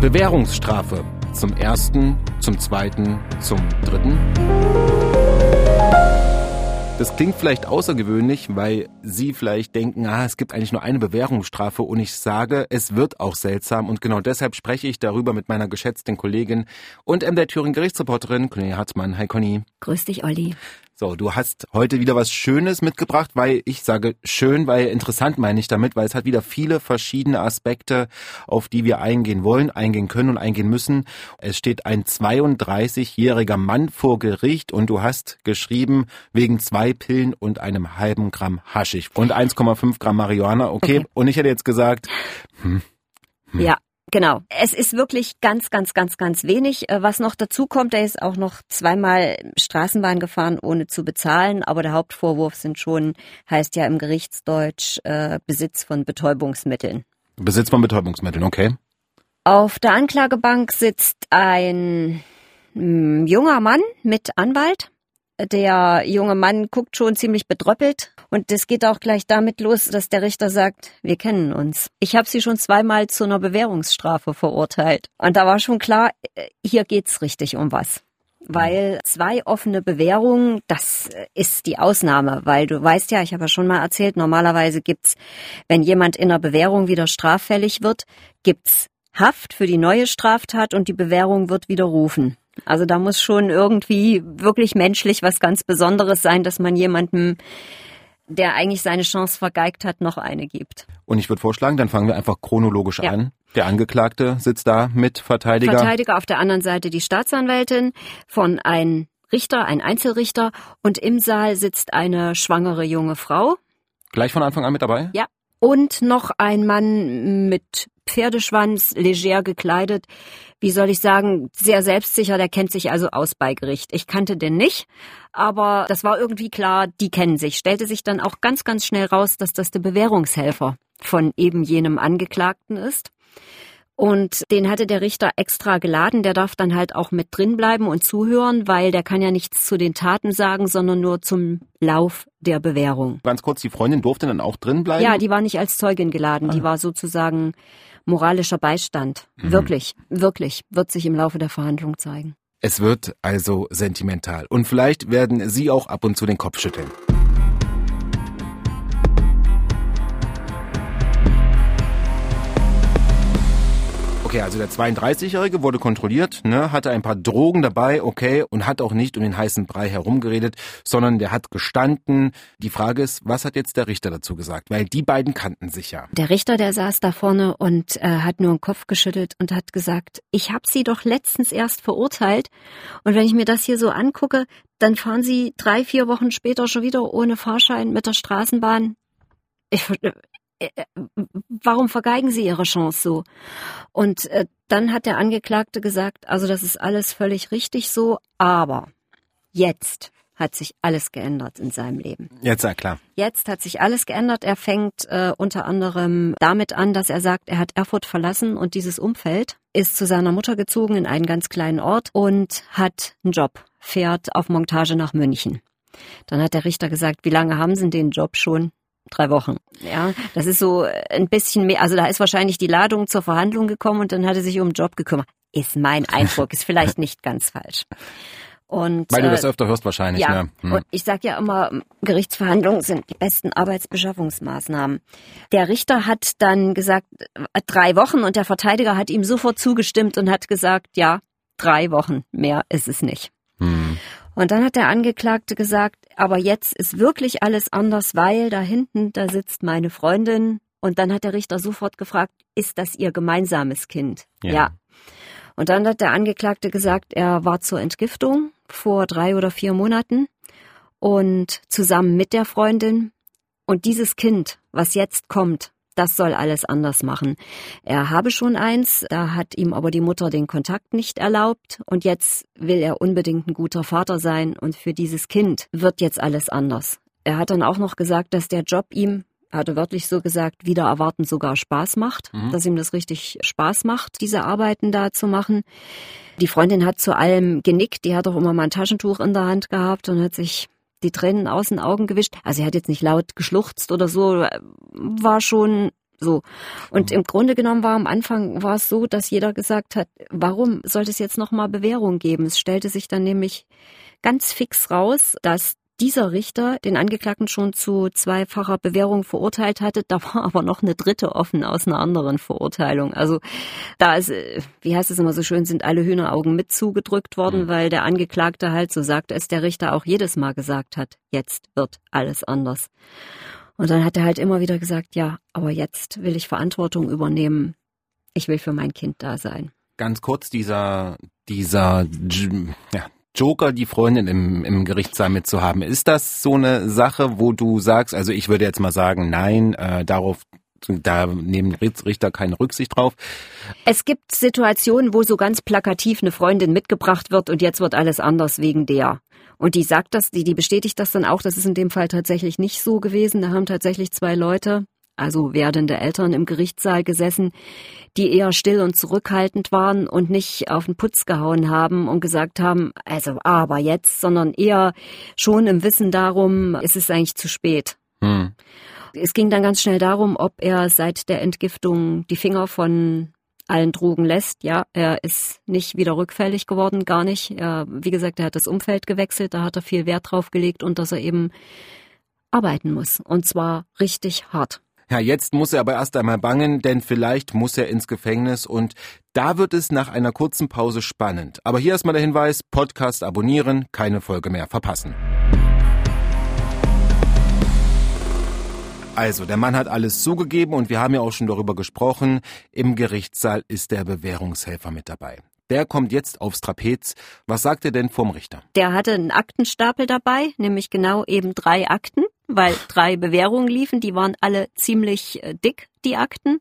Bewährungsstrafe. Zum ersten, zum zweiten, zum dritten. Das klingt vielleicht außergewöhnlich, weil Sie vielleicht denken, ah, es gibt eigentlich nur eine Bewährungsstrafe und ich sage, es wird auch seltsam und genau deshalb spreche ich darüber mit meiner geschätzten Kollegin und MDR Thüringen Gerichtsreporterin Conny Hartmann. Hi Conny. Grüß dich, Olli. So, du hast heute wieder was Schönes mitgebracht, weil ich sage schön, weil interessant meine ich damit, weil es hat wieder viele verschiedene Aspekte, auf die wir eingehen wollen, eingehen können und eingehen müssen. Es steht ein 32-jähriger Mann vor Gericht und du hast geschrieben, wegen zwei Pillen und einem halben Gramm Haschig und 1,5 Gramm Marihuana. Okay. okay. Und ich hätte jetzt gesagt, hm, hm. Ja, Genau. Es ist wirklich ganz, ganz, ganz, ganz wenig. Äh, was noch dazu kommt, er ist auch noch zweimal Straßenbahn gefahren, ohne zu bezahlen. Aber der Hauptvorwurf sind schon, heißt ja im Gerichtsdeutsch, äh, Besitz von Betäubungsmitteln. Besitz von Betäubungsmitteln, okay. Auf der Anklagebank sitzt ein mh, hm, junger Mann mit Anwalt. Der junge Mann guckt schon ziemlich bedröppelt und es geht auch gleich damit los, dass der Richter sagt, wir kennen uns. Ich habe sie schon zweimal zu einer Bewährungsstrafe verurteilt. Und da war schon klar, äh, hier geht's richtig um was. Weil zwei offene Bewährungen, das ist die Ausnahme, weil du weißt ja, ich habe ja schon mal erzählt, normalerweise gibt's, wenn jemand in der Bewährung wieder straffällig wird, gibt's Haft für die neue Straftat und die Bewährung wird widerrufen. Also da muss schon irgendwie wirklich menschlich was ganz Besonderes sein, dass man jemandem, der eigentlich seine Chance vergeigt hat, noch eine gibt. Und ich würde vorschlagen, dann fangen wir einfach chronologisch ja. an. Der Angeklagte sitzt da mit Verteidiger. Verteidiger auf der anderen Seite die Staatsanwältin von ein Richter, ein Einzelrichter und im Saal sitzt eine schwangere junge Frau. Gleich von Anfang an mit dabei? Ja. Und noch ein Mann mit Pferdeschwanz, leger gekleidet. Wie soll ich sagen, sehr selbstsicher, der kennt sich also aus bei Gericht. Ich kannte den nicht, aber das war irgendwie klar, die kennen sich. Stellte sich dann auch ganz, ganz schnell raus, dass das der Bewährungshelfer von eben jenem Angeklagten ist. Und den hatte der Richter extra geladen. Der darf dann halt auch mit drin bleiben und zuhören, weil der kann ja nichts zu den Taten sagen, sondern nur zum Lauf der Bewährung. Ganz kurz, die Freundin durfte dann auch drin bleiben? Ja, die war nicht als Zeugin geladen. Ah. Die war sozusagen moralischer Beistand. Mhm. Wirklich, wirklich, wird sich im Laufe der Verhandlung zeigen. Es wird also sentimental. Und vielleicht werden Sie auch ab und zu den Kopf schütteln. Okay, also der 32-Jährige wurde kontrolliert, ne, hatte ein paar Drogen dabei, okay, und hat auch nicht um den heißen Brei herumgeredet, sondern der hat gestanden. Die Frage ist, was hat jetzt der Richter dazu gesagt? Weil die beiden kannten sich ja. Der Richter, der saß da vorne und äh, hat nur den Kopf geschüttelt und hat gesagt, ich habe sie doch letztens erst verurteilt. Und wenn ich mir das hier so angucke, dann fahren sie drei, vier Wochen später schon wieder ohne Fahrschein mit der Straßenbahn. Ich, warum vergeigen Sie Ihre Chance so? Und äh, dann hat der Angeklagte gesagt, also das ist alles völlig richtig so, aber jetzt hat sich alles geändert in seinem Leben. Jetzt, ja klar. Jetzt hat sich alles geändert. Er fängt äh, unter anderem damit an, dass er sagt, er hat Erfurt verlassen und dieses Umfeld ist zu seiner Mutter gezogen in einen ganz kleinen Ort und hat einen Job, fährt auf Montage nach München. Dann hat der Richter gesagt, wie lange haben Sie den Job schon? Drei Wochen. Ja, das ist so ein bisschen mehr. Also da ist wahrscheinlich die Ladung zur Verhandlung gekommen und dann hat er sich um den Job gekümmert. Ist mein Eindruck, ist vielleicht nicht ganz falsch. Und, Weil du das äh, öfter hörst wahrscheinlich. Ja, ne? hm. und ich sage ja immer, Gerichtsverhandlungen sind die besten Arbeitsbeschaffungsmaßnahmen. Der Richter hat dann gesagt, drei Wochen und der Verteidiger hat ihm sofort zugestimmt und hat gesagt, ja, drei Wochen, mehr ist es nicht. Hm. Und dann hat der Angeklagte gesagt, aber jetzt ist wirklich alles anders, weil da hinten, da sitzt meine Freundin. Und dann hat der Richter sofort gefragt, ist das ihr gemeinsames Kind? Ja. ja. Und dann hat der Angeklagte gesagt, er war zur Entgiftung vor drei oder vier Monaten und zusammen mit der Freundin. Und dieses Kind, was jetzt kommt, das soll alles anders machen. Er habe schon eins, da hat ihm aber die Mutter den Kontakt nicht erlaubt und jetzt will er unbedingt ein guter Vater sein und für dieses Kind wird jetzt alles anders. Er hat dann auch noch gesagt, dass der Job ihm hat er wörtlich so gesagt, wieder erwarten sogar Spaß macht, mhm. dass ihm das richtig Spaß macht, diese Arbeiten da zu machen. Die Freundin hat zu allem genickt, die hat auch immer mal ein Taschentuch in der Hand gehabt und hat sich die Tränen aus den Augen gewischt. Also er hat jetzt nicht laut geschluchzt oder so, war schon So. Und mhm. im Grunde genommen war am Anfang war es so, dass jeder gesagt hat, warum sollte es jetzt nochmal Bewährung geben? Es stellte sich dann nämlich ganz fix raus, dass dieser Richter den Angeklagten schon zu zweifacher Bewährung verurteilt hatte. Da war aber noch eine dritte offen aus einer anderen Verurteilung. Also da ist, wie heißt es immer so schön, sind alle Hühneraugen mit zugedrückt worden, mhm. weil der Angeklagte halt, so sagt es der Richter auch jedes Mal gesagt hat, jetzt wird alles anders. Und dann hat er halt immer wieder gesagt, ja, aber jetzt will ich Verantwortung übernehmen. Ich will für mein Kind da sein. Ganz kurz dieser, dieser, ja, Joker, die Freundin im, im Gerichtssaal mitzuhaben. Ist das so eine Sache, wo du sagst, also ich würde jetzt mal sagen, nein, äh, darauf da nehmen Richter keine Rücksicht drauf. Es gibt Situationen, wo so ganz plakativ eine Freundin mitgebracht wird und jetzt wird alles anders wegen der. Und die sagt das, die, die bestätigt das dann auch, das ist in dem Fall tatsächlich nicht so gewesen. Da haben tatsächlich zwei Leute also werdende Eltern im Gerichtssaal gesessen, die eher still und zurückhaltend waren und nicht auf den Putz gehauen haben und gesagt haben, also aber jetzt, sondern eher schon im Wissen darum, es ist eigentlich zu spät. Hm. Es ging dann ganz schnell darum, ob er seit der Entgiftung die Finger von allen Drogen lässt. Ja, er ist nicht wieder rückfällig geworden, gar nicht. Er, wie gesagt, er hat das Umfeld gewechselt, da hat er viel Wert drauf gelegt und dass er eben arbeiten muss. Und zwar richtig hart. Ja, jetzt muss er aber erst einmal bangen, denn vielleicht muss er ins Gefängnis und da wird es nach einer kurzen Pause spannend. Aber hier erstmal der Hinweis, Podcast abonnieren, keine Folge mehr verpassen. Also, der Mann hat alles zugegeben und wir haben ja auch schon darüber gesprochen. Im Gerichtssaal ist der Bewährungshelfer mit dabei. Der kommt jetzt aufs Trapez. Was sagt er denn vom Richter? Der hatte einen Aktenstapel dabei, nämlich genau eben drei Akten weil drei Bewährungen liefen. Die waren alle ziemlich äh, dick, die Akten.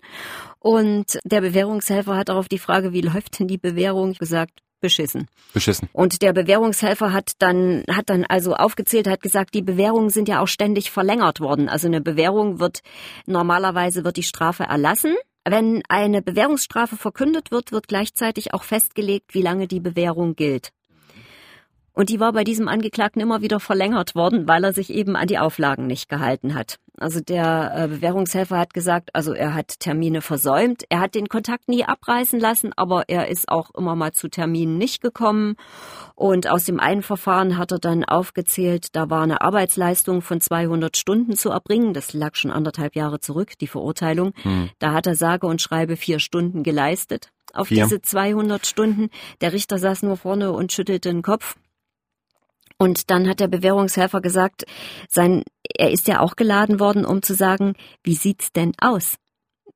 Und der Bewährungshelfer hat darauf die Frage, wie läuft denn die Bewährung, gesagt, beschissen. Beschissen. Und der Bewährungshelfer hat dann, hat dann also aufgezählt, hat gesagt, die Bewährungen sind ja auch ständig verlängert worden. Also eine Bewährung wird, normalerweise wird die Strafe erlassen. Wenn eine Bewährungsstrafe verkündet wird, wird gleichzeitig auch festgelegt, wie lange die Bewährung gilt. Und die war bei diesem Angeklagten immer wieder verlängert worden, weil er sich eben an die Auflagen nicht gehalten hat. Also der äh, Bewährungshelfer hat gesagt, also er hat Termine versäumt. Er hat den Kontakt nie abreißen lassen, aber er ist auch immer mal zu Terminen nicht gekommen. Und aus dem einen Verfahren hat er dann aufgezählt, da war eine Arbeitsleistung von 200 Stunden zu erbringen. Das lag schon anderthalb Jahre zurück, die Verurteilung. Hm. Da hat er sage und schreibe vier Stunden geleistet auf vier. diese 200 Stunden. Der Richter saß nur vorne und schüttelte den Kopf. Und dann hat der Bewährungshelfer gesagt, sein, er ist ja auch geladen worden, um zu sagen, wie sieht's denn aus?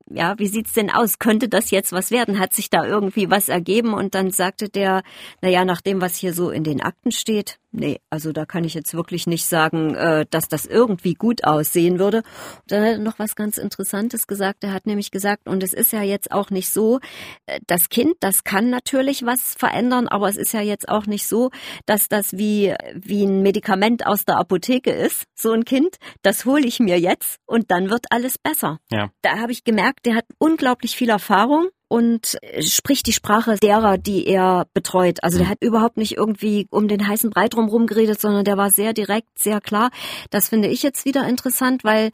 Ja, wie sieht's denn aus? Könnte das jetzt was werden? Hat sich da irgendwie was ergeben? Und dann sagte der, na ja, nach dem, was hier so in den Akten steht, Nee, also da kann ich jetzt wirklich nicht sagen, äh, dass das irgendwie gut aussehen würde. Und dann hat er noch was ganz Interessantes gesagt. Er hat nämlich gesagt, und es ist ja jetzt auch nicht so, äh, das Kind, das kann natürlich was verändern, aber es ist ja jetzt auch nicht so, dass das wie, wie ein Medikament aus der Apotheke ist. So ein Kind, das hole ich mir jetzt und dann wird alles besser. Ja. Da habe ich gemerkt, der hat unglaublich viel Erfahrung und spricht die Sprache derer, die er betreut. Also der mhm. hat überhaupt nicht irgendwie um den heißen Brei drum geredet, sondern der war sehr direkt, sehr klar. Das finde ich jetzt wieder interessant, weil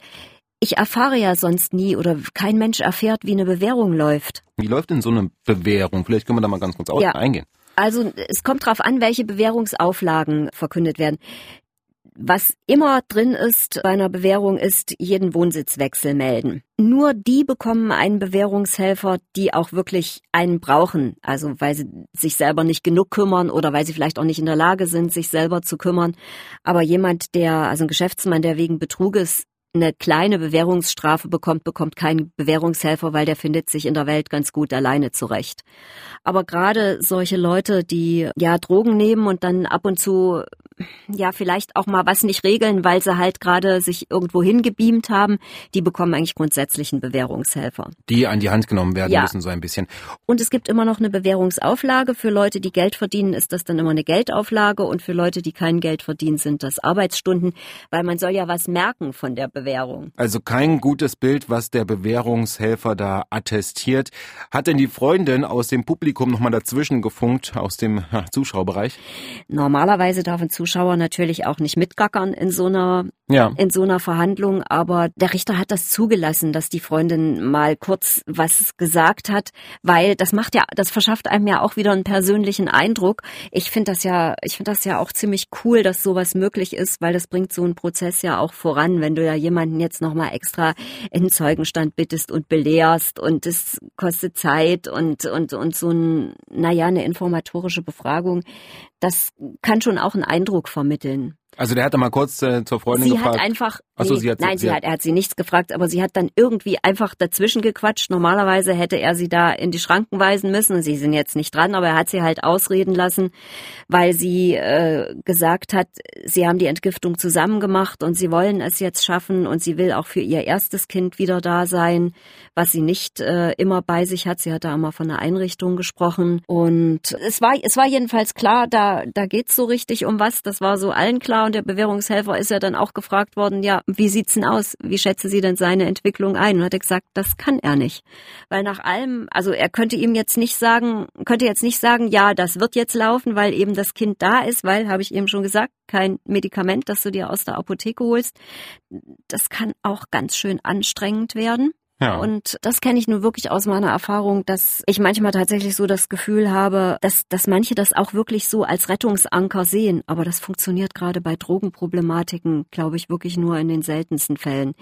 ich erfahre ja sonst nie oder kein Mensch erfährt, wie eine Bewährung läuft. Wie läuft denn so eine Bewährung? Vielleicht können wir da mal ganz kurz ja. eingehen. Also es kommt darauf an, welche Bewährungsauflagen verkündet werden. Was immer drin ist bei einer Bewährung ist, jeden Wohnsitzwechsel melden. Nur die bekommen einen Bewährungshelfer, die auch wirklich einen brauchen. Also weil sie sich selber nicht genug kümmern oder weil sie vielleicht auch nicht in der Lage sind, sich selber zu kümmern. Aber jemand, der, also ein Geschäftsmann, der wegen Betruges eine kleine Bewährungsstrafe bekommt, bekommt keinen Bewährungshelfer, weil der findet sich in der Welt ganz gut alleine zurecht. Aber gerade solche Leute, die ja Drogen nehmen und dann ab und zu ja vielleicht auch mal was nicht regeln, weil sie halt gerade sich irgendwo hingebeamt haben, die bekommen eigentlich grundsätzlich einen Bewährungshelfer. Die an die Hand genommen werden ja. müssen so ein bisschen. Und es gibt immer noch eine Bewährungsauflage. Für Leute, die Geld verdienen, ist das dann immer eine Geldauflage und für Leute, die kein Geld verdienen, sind das Arbeitsstunden, weil man soll ja was merken von der Bewährung. Also kein gutes Bild, was der Bewährungshelfer da attestiert. Hat denn die Freundin aus dem Publikum nochmal dazwischen gefunkt, aus dem Zuschauerbereich? Normalerweise darf ein Zuschauer Zuschauer natürlich auch nicht mitgackern in so einer ja. in so einer Verhandlung. Aber der Richter hat das zugelassen, dass die Freundin mal kurz was gesagt hat, weil das macht ja, das verschafft einem ja auch wieder einen persönlichen Eindruck. Ich finde das ja, ich finde das ja auch ziemlich cool, dass sowas möglich ist, weil das bringt so einen Prozess ja auch voran, wenn du ja jemanden jetzt nochmal extra in Zeugenstand bittest und belehrst und es kostet Zeit und, und, und so ein, naja, eine informatorische Befragung. Das kann schon auch einen Eindruck vermitteln. Also der hat dann mal kurz äh, zur Freundin sie gefragt. Hat einfach, Achso, nee, sie hat, nein, sie, sie hat, er hat sie nichts gefragt, aber sie hat dann irgendwie einfach dazwischen gequatscht. Normalerweise hätte er sie da in die Schranken weisen müssen. Sie sind jetzt nicht dran, aber er hat sie halt ausreden lassen, weil sie äh, gesagt hat, sie haben die Entgiftung zusammen gemacht und sie wollen es jetzt schaffen und sie will auch für ihr erstes Kind wieder da sein, was sie nicht äh, immer bei sich hat. Sie hat da immer von einer Einrichtung gesprochen und es war es war jedenfalls klar, da da geht's so richtig um was. Das war so allen klar und der Bewährungshelfer ist ja dann auch gefragt worden, ja, wie sieht's denn aus? Wie schätze sie denn seine Entwicklung ein? Und hat er gesagt, das kann er nicht. Weil nach allem, also er könnte ihm jetzt nicht sagen, könnte jetzt nicht sagen, ja, das wird jetzt laufen, weil eben das Kind da ist, weil, habe ich eben schon gesagt, kein Medikament, das du dir aus der Apotheke holst. Das kann auch ganz schön anstrengend werden. Ja. Und das kenne ich nur wirklich aus meiner Erfahrung, dass ich manchmal tatsächlich so das Gefühl habe, dass, dass manche das auch wirklich so als Rettungsanker sehen. Aber das funktioniert gerade bei Drogenproblematiken, glaube ich, wirklich nur in den seltensten Fällen.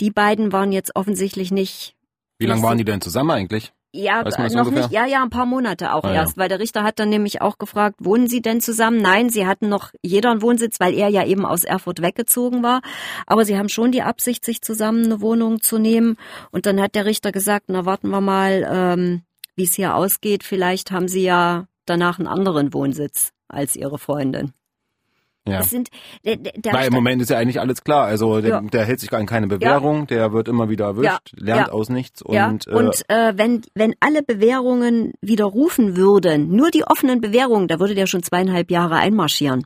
Die beiden waren jetzt offensichtlich nicht. Wie lange waren die denn zusammen eigentlich? Ja, noch ungefähr? nicht. Ja, ja, ein paar Monate auch ah, erst, ja. weil der Richter hat dann nämlich auch gefragt, wohnen Sie denn zusammen? Nein, sie hatten noch jeder einen Wohnsitz, weil er ja eben aus Erfurt weggezogen war. Aber sie haben schon die Absicht, sich zusammen eine Wohnung zu nehmen. Und dann hat der Richter gesagt, na warten wir mal, ähm, wie es hier ausgeht. Vielleicht haben Sie ja danach einen anderen Wohnsitz als Ihre Freundin. Ja. Sind, der, der Weil im Moment ist ja eigentlich alles klar. Also der, ja. der hält sich an keine Bewährung, ja. der wird immer wieder erwischt, lernt aus nichts. Und, ja. und äh, wenn, wenn alle Bewährungen widerrufen würden, nur die offenen Bewährungen, da würde der schon zweieinhalb Jahre einmarschieren.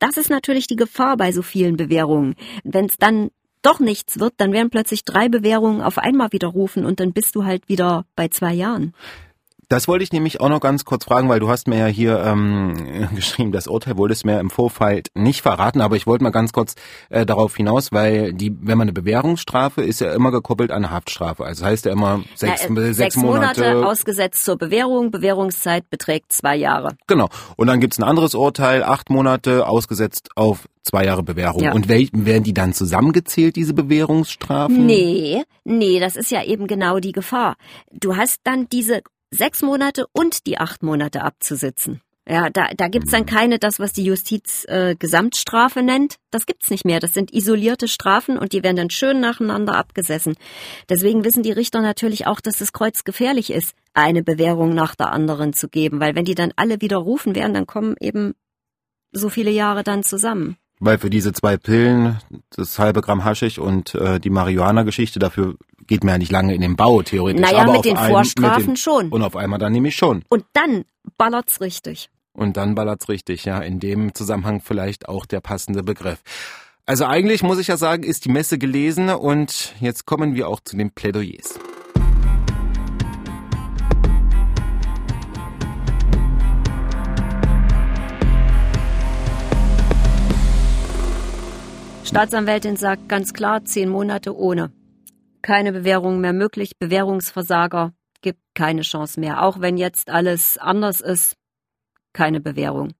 Das ist natürlich die Gefahr bei so vielen Bewährungen. Wenn es dann doch nichts wird, dann werden plötzlich drei Bewährungen auf einmal widerrufen und dann bist du halt wieder bei zwei Jahren. Das wollte ich nämlich auch noch ganz kurz fragen, weil du hast mir ja hier ähm, geschrieben, das Urteil wolltest mir im Vorfeld nicht verraten, aber ich wollte mal ganz kurz äh, darauf hinaus, weil die, wenn man eine Bewährungsstrafe ist ja immer gekoppelt an eine Haftstrafe. Also heißt ja immer sechs, Na, äh, sechs, sechs Monate, Monate ausgesetzt zur Bewährung. Bewährungszeit beträgt zwei Jahre. Genau. Und dann gibt's ein anderes Urteil, acht Monate ausgesetzt auf zwei Jahre Bewährung. Ja. Und werden die dann zusammengezählt, diese Bewährungsstrafen? Nee, nee, das ist ja eben genau die Gefahr. Du hast dann diese sechs Monate und die acht Monate abzusitzen. Ja, da, da gibt's dann keine, das, was die Justiz äh, Gesamtstrafe nennt. Das gibt's nicht mehr. Das sind isolierte Strafen und die werden dann schön nacheinander abgesessen. Deswegen wissen die Richter natürlich auch, dass das Kreuz gefährlich ist, eine Bewährung nach der anderen zu geben. Weil wenn die dann alle widerrufen werden, dann kommen eben so viele Jahre dann zusammen. Weil für diese zwei Pillen, das halbe Gramm Haschig und äh, die Marihuana-Geschichte, dafür geht man ja nicht lange in den Bau, theoretisch. Naja, Aber mit den einen, Vorstrafen mit den, schon. Und auf einmal dann nämlich schon. Und dann ballert's richtig. Und dann ballert's richtig, ja. In dem Zusammenhang vielleicht auch der passende Begriff. Also eigentlich muss ich ja sagen, ist die Messe gelesen und jetzt kommen wir auch zu den Plädoyers. Staatsanwältin sagt ganz klar, zehn Monate ohne. Keine Bewährung mehr möglich, Bewährungsversager gibt keine Chance mehr. Auch wenn jetzt alles anders ist, keine Bewährung.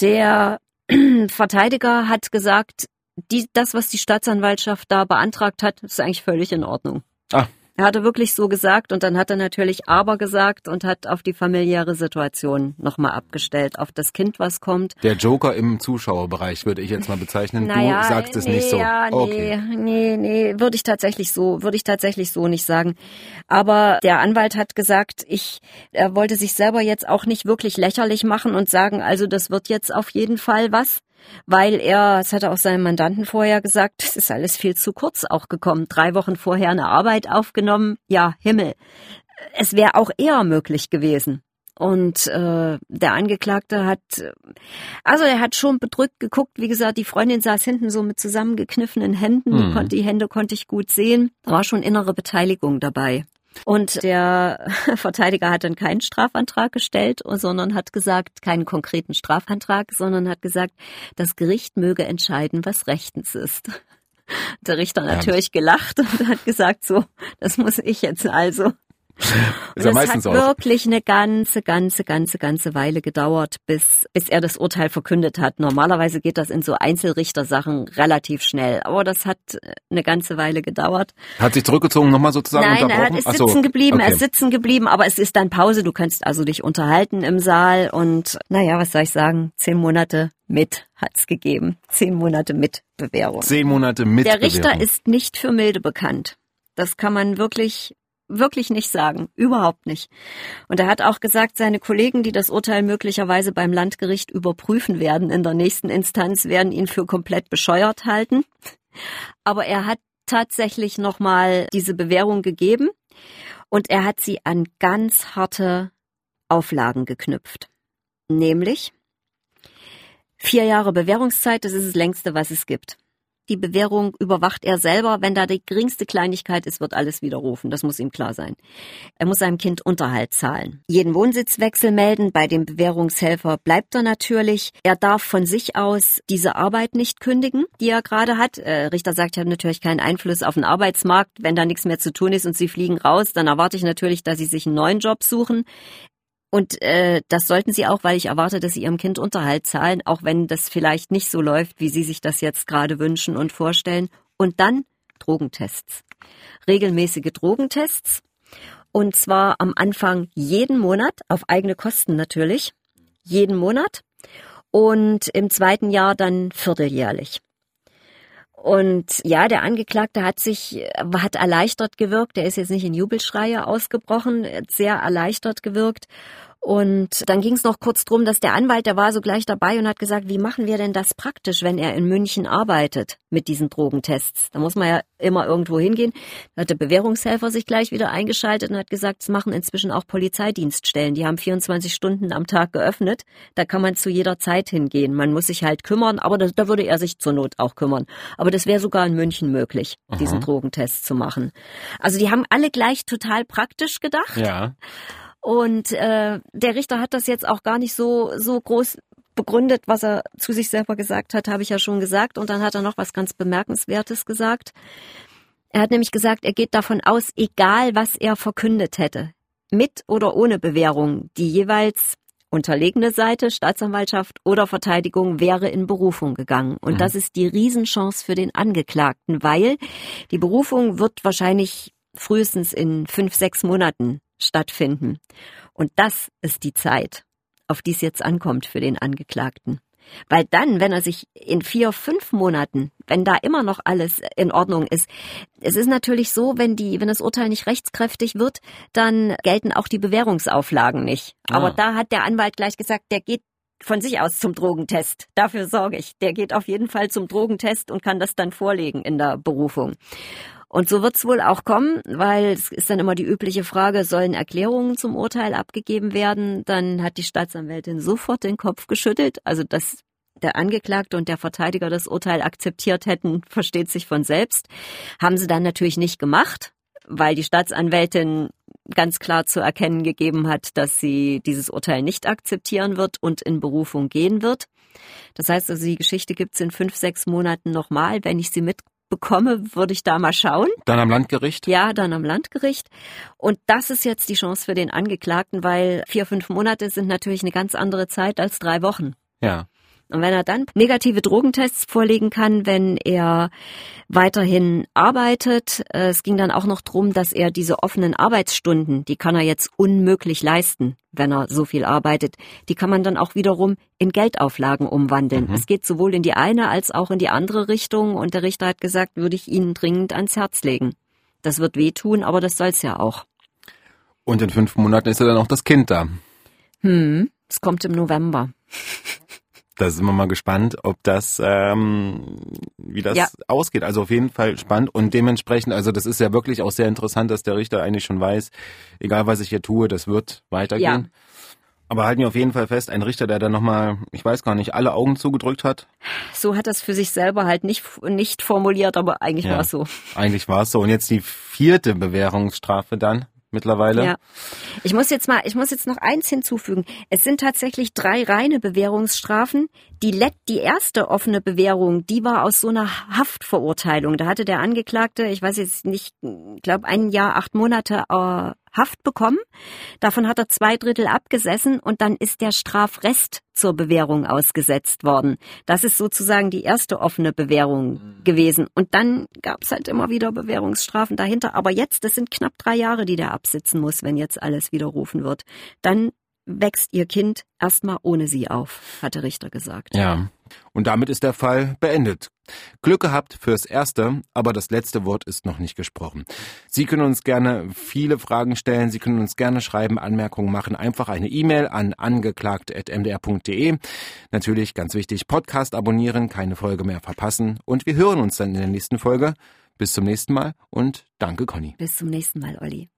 Der Verteidiger hat gesagt, die, das, was die Staatsanwaltschaft da beantragt hat, ist eigentlich völlig in Ordnung. Ah, er hatte wirklich so gesagt und dann hat er natürlich aber gesagt und hat auf die familiäre Situation nochmal abgestellt, auf das Kind, was kommt. Der Joker im Zuschauerbereich würde ich jetzt mal bezeichnen. Naja, du sagst es nee, nicht so. Ja, okay. nee, nee, nee, würde ich tatsächlich so, würde ich tatsächlich so nicht sagen. Aber der Anwalt hat gesagt, ich, er wollte sich selber jetzt auch nicht wirklich lächerlich machen und sagen, also das wird jetzt auf jeden Fall was weil er, das hat er auch seinem Mandanten vorher gesagt, es ist alles viel zu kurz auch gekommen. Drei Wochen vorher eine Arbeit aufgenommen, ja, Himmel. Es wäre auch eher möglich gewesen. Und äh, der Angeklagte hat, also er hat schon bedrückt geguckt. Wie gesagt, die Freundin saß hinten so mit zusammengekniffenen Händen. Mhm. Die Hände konnte ich gut sehen. Da war schon innere Beteiligung dabei. Und der Verteidiger hat dann keinen Strafantrag gestellt, sondern hat gesagt, keinen konkreten Strafantrag, sondern hat gesagt, das Gericht möge entscheiden, was rechtens ist. Der Richter natürlich gelacht und hat gesagt, so, das muss ich jetzt also. Ist ja es meistens hat auch. wirklich eine ganze, ganze, ganze, ganze Weile gedauert, bis, bis er das Urteil verkündet hat. Normalerweise geht das in so Einzelrichtersachen relativ schnell, aber das hat eine ganze Weile gedauert. Hat sich zurückgezogen, nochmal sozusagen Nein, er unterbrochen? hat, ist Ach so, sitzen geblieben, er okay. ist sitzen geblieben, aber es ist dann Pause. Du kannst also dich unterhalten im Saal und naja, was soll ich sagen? Zehn Monate mit hat's gegeben. Zehn Monate mit Bewährung. Zehn Monate mit Der Richter Bewährung. ist nicht für milde bekannt. Das kann man wirklich wirklich nicht sagen, überhaupt nicht. Und er hat auch gesagt, seine Kollegen, die das Urteil möglicherweise beim Landgericht überprüfen werden in der nächsten Instanz, werden ihn für komplett bescheuert halten. Aber er hat tatsächlich nochmal diese Bewährung gegeben und er hat sie an ganz harte Auflagen geknüpft. Nämlich vier Jahre Bewährungszeit, das ist das längste, was es gibt. Die Bewährung überwacht er selber. Wenn da die geringste Kleinigkeit ist, wird alles widerrufen. Das muss ihm klar sein. Er muss seinem Kind Unterhalt zahlen. Jeden Wohnsitzwechsel melden. Bei dem Bewährungshelfer bleibt er natürlich. Er darf von sich aus diese Arbeit nicht kündigen, die er gerade hat. Äh, Richter sagt, er hat natürlich keinen Einfluss auf den Arbeitsmarkt. Wenn da nichts mehr zu tun ist und sie fliegen raus, dann erwarte ich natürlich, dass sie sich einen neuen Job suchen. Und äh, das sollten sie auch, weil ich erwarte, dass sie ihrem Kind Unterhalt zahlen, auch wenn das vielleicht nicht so läuft, wie sie sich das jetzt gerade wünschen und vorstellen. Und dann Drogentests. Regelmäßige Drogentests. Und zwar am Anfang jeden Monat, auf eigene Kosten natürlich. Jeden Monat. Und im zweiten Jahr dann vierteljährlich. Und ja, der Angeklagte hat sich, hat erleichtert gewirkt. Der ist jetzt nicht in Jubelschreie ausgebrochen, sehr erleichtert gewirkt. Und dann ging es noch kurz drum, dass der Anwalt, der war so gleich dabei und hat gesagt, wie machen wir denn das praktisch, wenn er in München arbeitet mit diesen Drogentests? Da muss man ja immer irgendwo hingehen. Da hat der Bewährungshelfer sich gleich wieder eingeschaltet und hat gesagt, es machen inzwischen auch Polizeidienststellen. Die haben 24 Stunden am Tag geöffnet. Da kann man zu jeder Zeit hingehen. Man muss sich halt kümmern, aber da, da würde er sich zur Not auch kümmern. Aber das wäre sogar in München möglich, diesen Drogentest zu machen. Also die haben alle gleich total praktisch gedacht. Ja. Und äh, der Richter hat das jetzt auch gar nicht so, so groß begründet, was er zu sich selber gesagt hat, habe ich ja schon gesagt. Und dann hat er noch was ganz Bemerkenswertes gesagt. Er hat nämlich gesagt, er geht davon aus, egal was er verkündet hätte, mit oder ohne Bewährung, die jeweils unterlegene Seite, Staatsanwaltschaft oder Verteidigung wäre in Berufung gegangen. Und Mhm. das ist die Riesenchance für den Angeklagten, weil die Berufung wird wahrscheinlich frühestens in fünf, sechs Monaten stattfinden. Und das ist die Zeit, auf die es jetzt ankommt für den Angeklagten. Weil dann, wenn er sich in vier, fünf Monaten, wenn da immer noch alles in Ordnung ist, es ist natürlich so, wenn die, wenn das Urteil nicht rechtskräftig wird, dann gelten auch die Bewährungsauflagen nicht. Aber Ah. da hat der Anwalt gleich gesagt, der geht von sich aus zum Drogentest. Dafür sorge ich. Der geht auf jeden Fall zum Drogentest und kann das dann vorlegen in der Berufung. Und so wird's wohl auch kommen, weil es ist dann immer die übliche Frage, sollen Erklärungen zum Urteil abgegeben werden? Dann hat die Staatsanwältin sofort den Kopf geschüttelt. Also dass der Angeklagte und der Verteidiger das Urteil akzeptiert hätten, versteht sich von selbst. Haben sie dann natürlich nicht gemacht, weil die Staatsanwältin ganz klar zu erkennen gegeben hat, dass sie dieses Urteil nicht akzeptieren wird und in Berufung gehen wird. Das heißt also, die Geschichte gibt's in fünf, sechs Monaten nochmal. Wenn ich sie mitbekomme, würde ich da mal schauen. Dann am Landgericht? Ja, dann am Landgericht. Und das ist jetzt die Chance für den Angeklagten, weil vier, fünf Monate sind natürlich eine ganz andere Zeit als drei Wochen. Ja. Und wenn er dann negative Drogentests vorlegen kann, wenn er weiterhin arbeitet, äh, es ging dann auch noch drum, dass er diese offenen Arbeitsstunden, die kann er jetzt unmöglich leisten, wenn er so viel arbeitet, die kann man dann auch wiederum in Geldauflagen umwandeln. Mhm. Es geht sowohl in die eine als auch in die andere Richtung und der Richter hat gesagt, würde ich Ihnen dringend ans Herz legen. Das wird wehtun, aber das soll's ja auch. Und in fünf Monaten ist ja dann auch das Kind da. Hm, es kommt im November. Da sind wir mal gespannt, ob das, ähm, wie das Ja. ausgeht. Also auf jeden Fall spannend und dementsprechend, also das ist ja wirklich auch sehr interessant, dass der Richter eigentlich schon weiß, egal was ich hier tue, das wird weitergehen. Aber halten wir auf jeden Fall fest, ein Richter, der dann nochmal, ich weiß gar nicht, alle Augen zugedrückt hat. So hat das für sich selber halt nicht, nicht formuliert, aber eigentlich Ja. war es so. Eigentlich war es so. Und jetzt die vierte Bewährungsstrafe dann. Mittlerweile. Ja. Ich muss jetzt mal, ich muss jetzt noch eins hinzufügen. Es sind tatsächlich drei reine Bewährungsstrafen. Die, Let die erste offene Bewährung, die war aus so einer Haftverurteilung. Da hatte der Angeklagte, ich weiß jetzt nicht, ich glaube ein Jahr, acht Monate äh, Haft bekommen. Davon hat er zwei Drittel abgesessen und dann ist der Strafrest zur Bewährung ausgesetzt worden. Das ist sozusagen die erste offene Bewährung mhm. gewesen. Und dann gab es halt immer wieder Bewährungsstrafen dahinter. Aber jetzt, das sind knapp drei Jahre, die der absitzen muss, wenn jetzt alles widerrufen wird. Dann wächst ihr Kind erstmal ohne sie auf, hat der Richter gesagt. Ja. Und damit ist der Fall beendet. Glück gehabt fürs Erste, aber das letzte Wort ist noch nicht gesprochen. Sie können uns gerne viele Fragen stellen, Sie können uns gerne schreiben, Anmerkungen machen, einfach eine E-Mail an angeklagt.mdr.de. Natürlich ganz wichtig, Podcast abonnieren, keine Folge mehr verpassen und wir hören uns dann in der nächsten Folge. Bis zum nächsten Mal und danke Conny. Bis zum nächsten Mal, Olli.